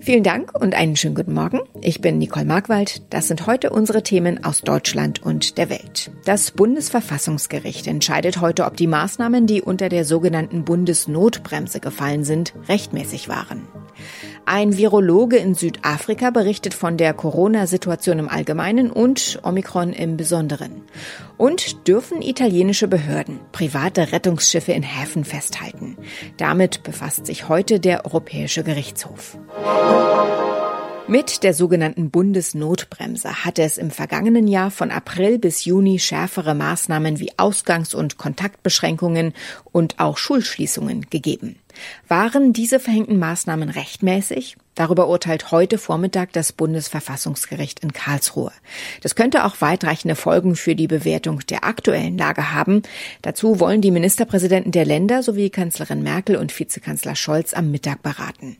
Vielen Dank und einen schönen guten Morgen. Ich bin Nicole Markwald. Das sind heute unsere Themen aus Deutschland und der Welt. Das Bundesverfassungsgericht entscheidet heute, ob die Maßnahmen, die unter der sogenannten Bundesnotbremse gefallen sind, rechtmäßig waren. Ein Virologe in Südafrika berichtet von der Corona-Situation im Allgemeinen und Omikron im Besonderen. Und dürfen italienische Behörden private Rettungsschiffe in Häfen festhalten? Damit befasst sich heute der Europäische Gerichtshof. Mit der sogenannten Bundesnotbremse hatte es im vergangenen Jahr von April bis Juni schärfere Maßnahmen wie Ausgangs- und Kontaktbeschränkungen und auch Schulschließungen gegeben. Waren diese verhängten Maßnahmen rechtmäßig? Darüber urteilt heute Vormittag das Bundesverfassungsgericht in Karlsruhe. Das könnte auch weitreichende Folgen für die Bewertung der aktuellen Lage haben. Dazu wollen die Ministerpräsidenten der Länder sowie Kanzlerin Merkel und Vizekanzler Scholz am Mittag beraten.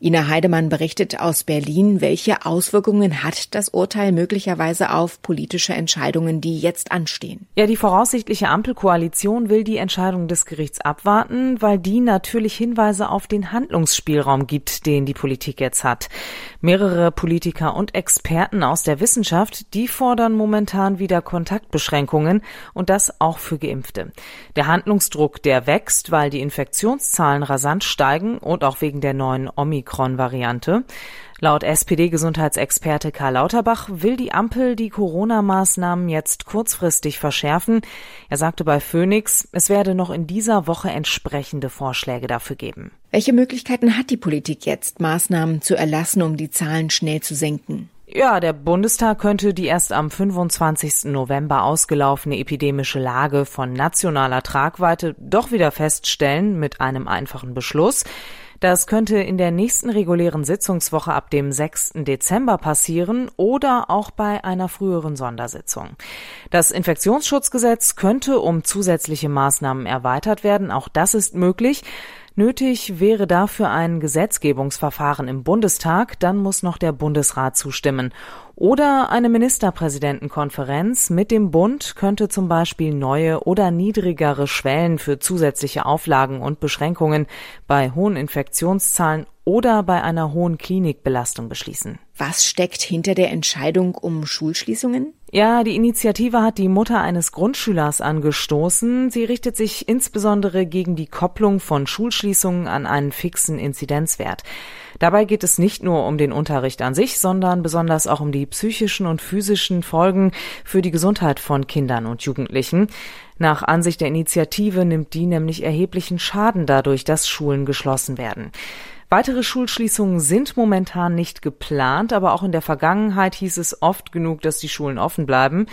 Ina Heidemann berichtet aus Berlin, welche Auswirkungen hat das Urteil möglicherweise auf politische Entscheidungen, die jetzt anstehen. Ja, die voraussichtliche Ampelkoalition will die Entscheidung des Gerichts abwarten, weil die natürlich Hinweise auf den Handlungsspielraum gibt, den die Politik jetzt hat. Mehrere Politiker und Experten aus der Wissenschaft, die fordern momentan wieder Kontaktbeschränkungen und das auch für Geimpfte. Der Handlungsdruck, der wächst, weil die Infektionszahlen rasant steigen und auch wegen der neuen Omikron-Variante. Laut SPD-Gesundheitsexperte Karl Lauterbach will die Ampel die Corona-Maßnahmen jetzt kurzfristig verschärfen. Er sagte bei Phoenix, es werde noch in dieser Woche entsprechende Vorschläge dafür geben. Welche Möglichkeiten hat die Politik jetzt, Maßnahmen zu erlassen, um die Zahlen schnell zu senken? Ja, der Bundestag könnte die erst am 25. November ausgelaufene epidemische Lage von nationaler Tragweite doch wieder feststellen mit einem einfachen Beschluss. Das könnte in der nächsten regulären Sitzungswoche ab dem 6. Dezember passieren oder auch bei einer früheren Sondersitzung. Das Infektionsschutzgesetz könnte um zusätzliche Maßnahmen erweitert werden. Auch das ist möglich. Nötig wäre dafür ein Gesetzgebungsverfahren im Bundestag, dann muss noch der Bundesrat zustimmen. Oder eine Ministerpräsidentenkonferenz mit dem Bund könnte zum Beispiel neue oder niedrigere Schwellen für zusätzliche Auflagen und Beschränkungen bei hohen Infektionszahlen oder bei einer hohen Klinikbelastung beschließen. Was steckt hinter der Entscheidung um Schulschließungen? Ja, die Initiative hat die Mutter eines Grundschülers angestoßen. Sie richtet sich insbesondere gegen die Kopplung von Schulschließungen an einen fixen Inzidenzwert. Dabei geht es nicht nur um den Unterricht an sich, sondern besonders auch um die psychischen und physischen Folgen für die Gesundheit von Kindern und Jugendlichen. Nach Ansicht der Initiative nimmt die nämlich erheblichen Schaden dadurch, dass Schulen geschlossen werden. Weitere Schulschließungen sind momentan nicht geplant, aber auch in der Vergangenheit hieß es oft genug, dass die Schulen offen bleiben.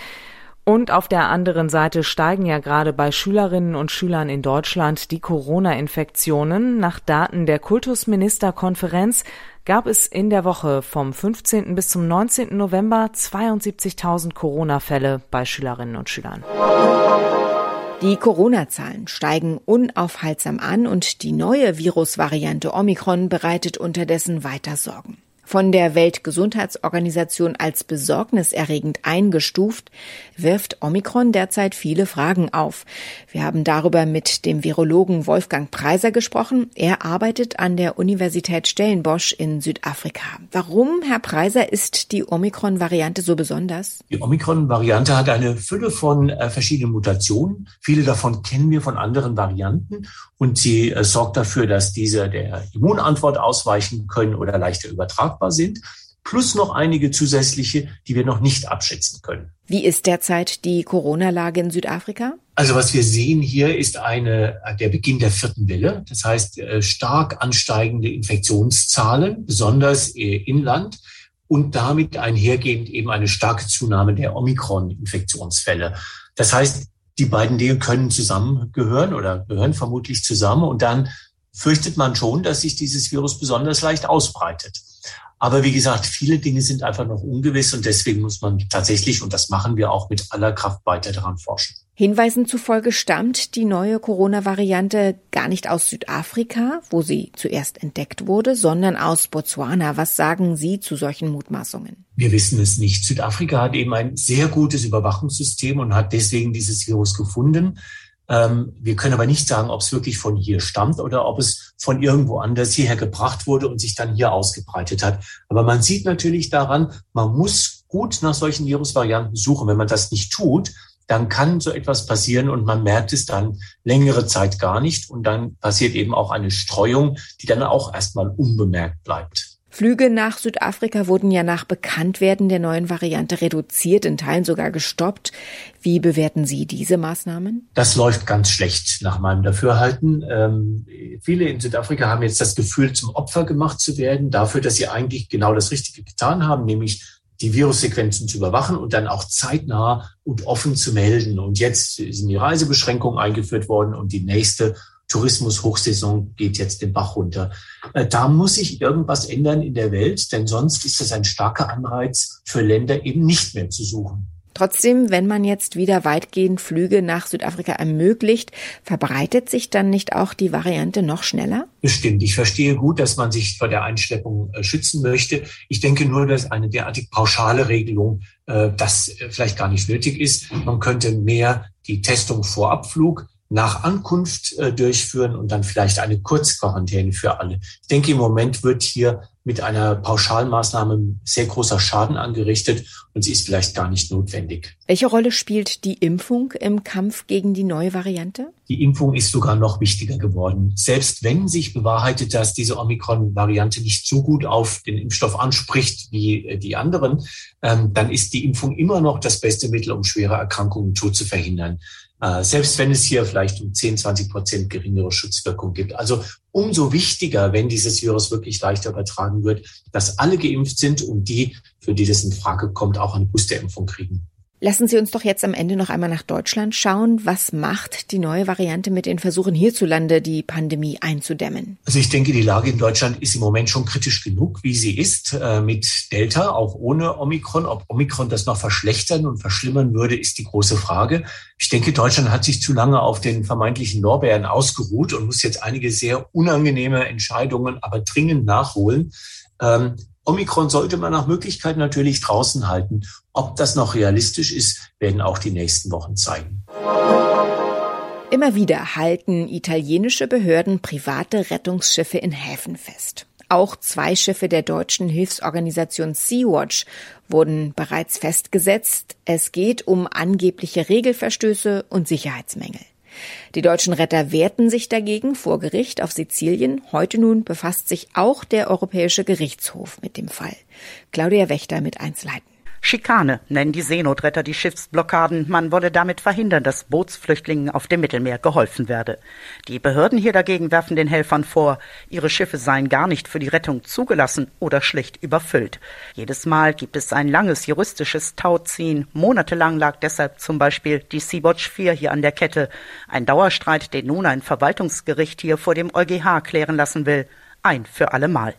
Und auf der anderen Seite steigen ja gerade bei Schülerinnen und Schülern in Deutschland die Corona-Infektionen. Nach Daten der Kultusministerkonferenz gab es in der Woche vom 15. bis zum 19. November 72.000 Corona-Fälle bei Schülerinnen und Schülern. Die Corona-Zahlen steigen unaufhaltsam an und die neue Virusvariante Omikron bereitet unterdessen weiter Sorgen von der Weltgesundheitsorganisation als besorgniserregend eingestuft, wirft Omikron derzeit viele Fragen auf. Wir haben darüber mit dem Virologen Wolfgang Preiser gesprochen. Er arbeitet an der Universität Stellenbosch in Südafrika. Warum, Herr Preiser, ist die Omikron-Variante so besonders? Die Omikron-Variante hat eine Fülle von äh, verschiedenen Mutationen. Viele davon kennen wir von anderen Varianten und sie äh, sorgt dafür, dass diese der Immunantwort ausweichen können oder leichter übertragbar sind, plus noch einige zusätzliche, die wir noch nicht abschätzen können. Wie ist derzeit die Corona-Lage in Südafrika? Also was wir sehen hier ist eine, der Beginn der vierten Welle. Das heißt, äh, stark ansteigende Infektionszahlen, besonders äh, inland und damit einhergehend eben eine starke Zunahme der Omikron-Infektionsfälle. Das heißt, die beiden Dinge können zusammengehören oder gehören vermutlich zusammen und dann fürchtet man schon, dass sich dieses Virus besonders leicht ausbreitet. Aber wie gesagt, viele Dinge sind einfach noch ungewiss und deswegen muss man tatsächlich, und das machen wir auch mit aller Kraft weiter daran forschen. Hinweisen zufolge stammt die neue Corona-Variante gar nicht aus Südafrika, wo sie zuerst entdeckt wurde, sondern aus Botswana. Was sagen Sie zu solchen Mutmaßungen? Wir wissen es nicht. Südafrika hat eben ein sehr gutes Überwachungssystem und hat deswegen dieses Virus gefunden. Ähm, wir können aber nicht sagen, ob es wirklich von hier stammt oder ob es von irgendwo anders hierher gebracht wurde und sich dann hier ausgebreitet hat. Aber man sieht natürlich daran, man muss gut nach solchen Virusvarianten suchen. Wenn man das nicht tut, dann kann so etwas passieren und man merkt es dann längere Zeit gar nicht und dann passiert eben auch eine Streuung, die dann auch erstmal unbemerkt bleibt. Flüge nach Südafrika wurden ja nach Bekanntwerden der neuen Variante reduziert, in Teilen sogar gestoppt. Wie bewerten Sie diese Maßnahmen? Das läuft ganz schlecht nach meinem Dafürhalten. Ähm, viele in Südafrika haben jetzt das Gefühl, zum Opfer gemacht zu werden, dafür, dass sie eigentlich genau das Richtige getan haben, nämlich die Virussequenzen zu überwachen und dann auch zeitnah und offen zu melden. Und jetzt sind die Reisebeschränkungen eingeführt worden und die nächste Tourismus-Hochsaison geht jetzt den Bach runter. Äh, da muss sich irgendwas ändern in der Welt, denn sonst ist das ein starker Anreiz für Länder eben nicht mehr zu suchen. Trotzdem, wenn man jetzt wieder weitgehend Flüge nach Südafrika ermöglicht, verbreitet sich dann nicht auch die Variante noch schneller? Bestimmt. Ich verstehe gut, dass man sich vor der Einschleppung äh, schützen möchte. Ich denke nur, dass eine derartig pauschale Regelung äh, das vielleicht gar nicht nötig ist. Man könnte mehr die Testung vor Abflug nach Ankunft äh, durchführen und dann vielleicht eine Kurzquarantäne für alle. Ich denke, im Moment wird hier mit einer Pauschalmaßnahme sehr großer Schaden angerichtet und sie ist vielleicht gar nicht notwendig. Welche Rolle spielt die Impfung im Kampf gegen die neue Variante? Die Impfung ist sogar noch wichtiger geworden. Selbst wenn sich bewahrheitet, dass diese Omikron-Variante nicht so gut auf den Impfstoff anspricht wie äh, die anderen, ähm, dann ist die Impfung immer noch das beste Mittel, um schwere Erkrankungen tot zu verhindern. Äh, selbst wenn es hier vielleicht um 10, 20 Prozent geringere Schutzwirkung gibt. Also umso wichtiger, wenn dieses Virus wirklich leichter übertragen wird, dass alle geimpft sind und die, für die das in Frage kommt, auch eine Boosterimpfung kriegen. Lassen Sie uns doch jetzt am Ende noch einmal nach Deutschland schauen. Was macht die neue Variante mit den Versuchen hierzulande, die Pandemie einzudämmen? Also ich denke, die Lage in Deutschland ist im Moment schon kritisch genug, wie sie ist, äh, mit Delta, auch ohne Omikron. Ob Omikron das noch verschlechtern und verschlimmern würde, ist die große Frage. Ich denke, Deutschland hat sich zu lange auf den vermeintlichen Lorbeeren ausgeruht und muss jetzt einige sehr unangenehme Entscheidungen aber dringend nachholen. Ähm, Omikron sollte man nach Möglichkeit natürlich draußen halten. Ob das noch realistisch ist, werden auch die nächsten Wochen zeigen. Immer wieder halten italienische Behörden private Rettungsschiffe in Häfen fest. Auch zwei Schiffe der deutschen Hilfsorganisation Sea-Watch wurden bereits festgesetzt. Es geht um angebliche Regelverstöße und Sicherheitsmängel. Die deutschen Retter wehrten sich dagegen vor Gericht auf Sizilien. Heute nun befasst sich auch der Europäische Gerichtshof mit dem Fall. Claudia Wächter mit Einzelheiten. Schikane nennen die Seenotretter die Schiffsblockaden. Man wolle damit verhindern, dass Bootsflüchtlingen auf dem Mittelmeer geholfen werde. Die Behörden hier dagegen werfen den Helfern vor, ihre Schiffe seien gar nicht für die Rettung zugelassen oder schlicht überfüllt. Jedes Mal gibt es ein langes juristisches Tauziehen. Monatelang lag deshalb zum Beispiel die Sea-Watch 4 hier an der Kette. Ein Dauerstreit, den nun ein Verwaltungsgericht hier vor dem EuGH klären lassen will. Ein für allemal.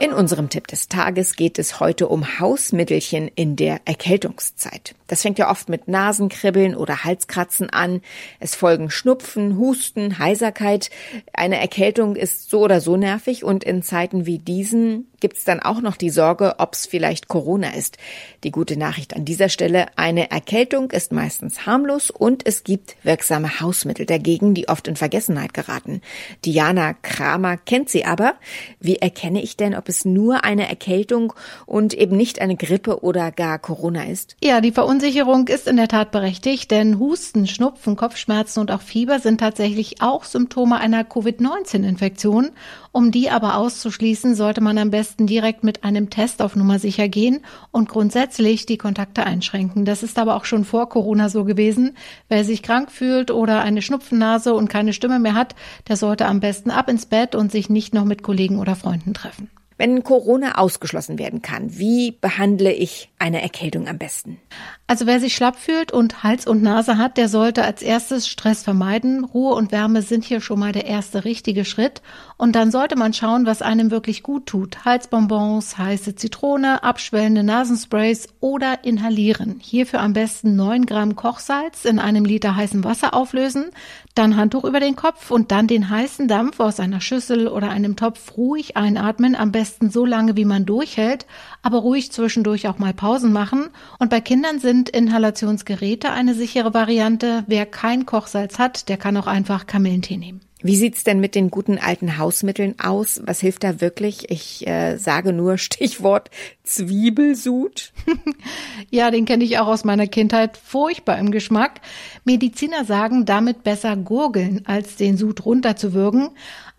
In unserem Tipp des Tages geht es heute um Hausmittelchen in der Erkältungszeit. Das fängt ja oft mit Nasenkribbeln oder Halskratzen an. Es folgen Schnupfen, Husten, Heiserkeit. Eine Erkältung ist so oder so nervig und in Zeiten wie diesen gibt's dann auch noch die Sorge, ob's vielleicht Corona ist. Die gute Nachricht an dieser Stelle, eine Erkältung ist meistens harmlos und es gibt wirksame Hausmittel dagegen, die oft in Vergessenheit geraten. Diana Kramer kennt sie aber. Wie erkenne ich denn, ob es nur eine Erkältung und eben nicht eine Grippe oder gar Corona ist? Ja, die Verunsicherung ist in der Tat berechtigt, denn Husten, Schnupfen, Kopfschmerzen und auch Fieber sind tatsächlich auch Symptome einer Covid-19-Infektion. Um die aber auszuschließen, sollte man am besten direkt mit einem Test auf Nummer sicher gehen und grundsätzlich die Kontakte einschränken. Das ist aber auch schon vor Corona so gewesen. Wer sich krank fühlt oder eine Schnupfennase und keine Stimme mehr hat, der sollte am besten ab ins Bett und sich nicht noch mit Kollegen oder Freunden treffen. Wenn Corona ausgeschlossen werden kann, wie behandle ich eine Erkältung am besten? Also wer sich schlapp fühlt und Hals und Nase hat, der sollte als erstes Stress vermeiden. Ruhe und Wärme sind hier schon mal der erste richtige Schritt. Und dann sollte man schauen, was einem wirklich gut tut. Halsbonbons, heiße Zitrone, abschwellende Nasensprays oder inhalieren. Hierfür am besten 9 Gramm Kochsalz in einem Liter heißem Wasser auflösen, dann Handtuch über den Kopf und dann den heißen Dampf aus einer Schüssel oder einem Topf ruhig einatmen, am besten so lange, wie man durchhält, aber ruhig zwischendurch auch mal Pausen machen. Und bei Kindern sind sind Inhalationsgeräte eine sichere Variante. Wer kein Kochsalz hat, der kann auch einfach Kamillentee nehmen. Wie sieht's denn mit den guten alten Hausmitteln aus? Was hilft da wirklich? Ich äh, sage nur Stichwort Zwiebelsud. ja, den kenne ich auch aus meiner Kindheit. Furchtbar im Geschmack. Mediziner sagen, damit besser gurgeln, als den Sud runterzuwürgen.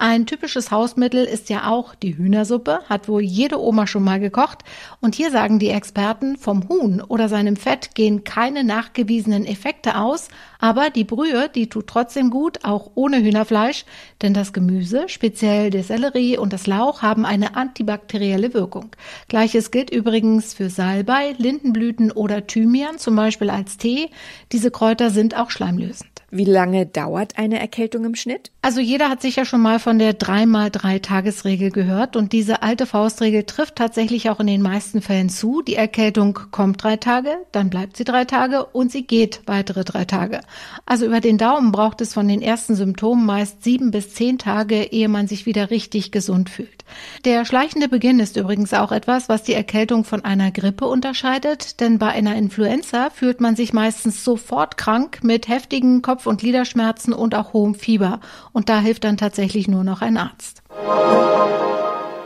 Ein typisches Hausmittel ist ja auch die Hühnersuppe, hat wohl jede Oma schon mal gekocht. Und hier sagen die Experten, vom Huhn oder seinem Fett gehen keine nachgewiesenen Effekte aus, aber die Brühe, die tut trotzdem gut, auch ohne Hühnerfleisch, denn das Gemüse, speziell der Sellerie und das Lauch, haben eine antibakterielle Wirkung. Gleiches gilt übrigens für Salbei, Lindenblüten oder Thymian, zum Beispiel als Tee. Diese Kräuter sind auch schleimlösend. Wie lange dauert eine Erkältung im Schnitt? Also jeder hat sicher schon mal von der 3x3-Tagesregel gehört und diese alte Faustregel trifft tatsächlich auch in den meisten Fällen zu. Die Erkältung kommt drei Tage, dann bleibt sie drei Tage und sie geht weitere drei Tage. Also über den Daumen braucht es von den ersten Symptomen meist sieben bis zehn Tage, ehe man sich wieder richtig gesund fühlt. Der schleichende Beginn ist übrigens auch etwas, was die Erkältung von einer Grippe unterscheidet, denn bei einer Influenza fühlt man sich meistens sofort krank mit heftigen Kopf- und Gliederschmerzen und auch hohem Fieber. Und da hilft dann tatsächlich nur noch ein Arzt.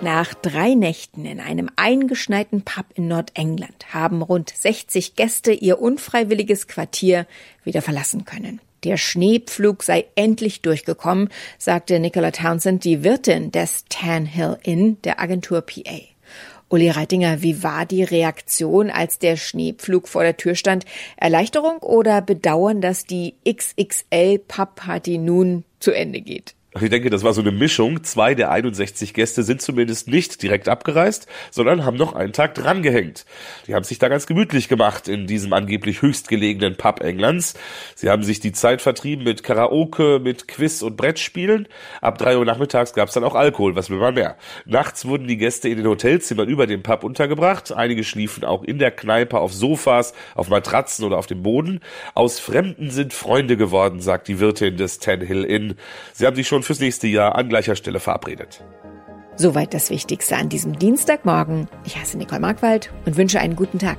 Nach drei Nächten in einem eingeschneiten Pub in Nordengland haben rund 60 Gäste ihr unfreiwilliges Quartier wieder verlassen können. Der Schneepflug sei endlich durchgekommen, sagte Nicola Townsend, die Wirtin des Tan Hill Inn der Agentur PA. Uli Reitinger, wie war die Reaktion, als der Schneepflug vor der Tür stand? Erleichterung oder Bedauern, dass die XXL Pub Party nun zu Ende geht? Ich denke, das war so eine Mischung. Zwei der 61 Gäste sind zumindest nicht direkt abgereist, sondern haben noch einen Tag drangehängt. Die haben sich da ganz gemütlich gemacht in diesem angeblich höchstgelegenen Pub Englands. Sie haben sich die Zeit vertrieben mit Karaoke, mit Quiz und Brettspielen. Ab drei Uhr nachmittags gab es dann auch Alkohol, was will man mehr. Nachts wurden die Gäste in den Hotelzimmern über dem Pub untergebracht. Einige schliefen auch in der Kneipe auf Sofas, auf Matratzen oder auf dem Boden. Aus Fremden sind Freunde geworden, sagt die Wirtin des Ten Hill Inn. Sie haben sich schon fürs nächste Jahr an gleicher Stelle verabredet. Soweit das Wichtigste an diesem Dienstagmorgen. Ich heiße Nicole Markwald und wünsche einen guten Tag.